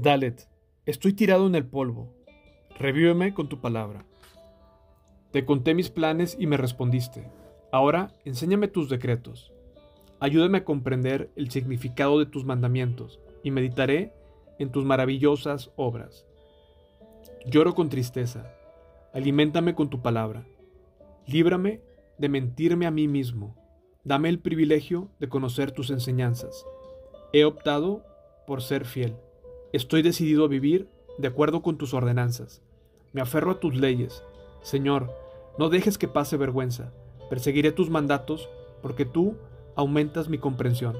Dalet, estoy tirado en el polvo. Revíveme con tu palabra. Te conté mis planes y me respondiste. Ahora enséñame tus decretos. Ayúdame a comprender el significado de tus mandamientos y meditaré en tus maravillosas obras. Lloro con tristeza. Aliméntame con tu palabra. Líbrame de mentirme a mí mismo. Dame el privilegio de conocer tus enseñanzas. He optado por ser fiel. Estoy decidido a vivir de acuerdo con tus ordenanzas. Me aferro a tus leyes. Señor, no dejes que pase vergüenza. Perseguiré tus mandatos porque tú aumentas mi comprensión.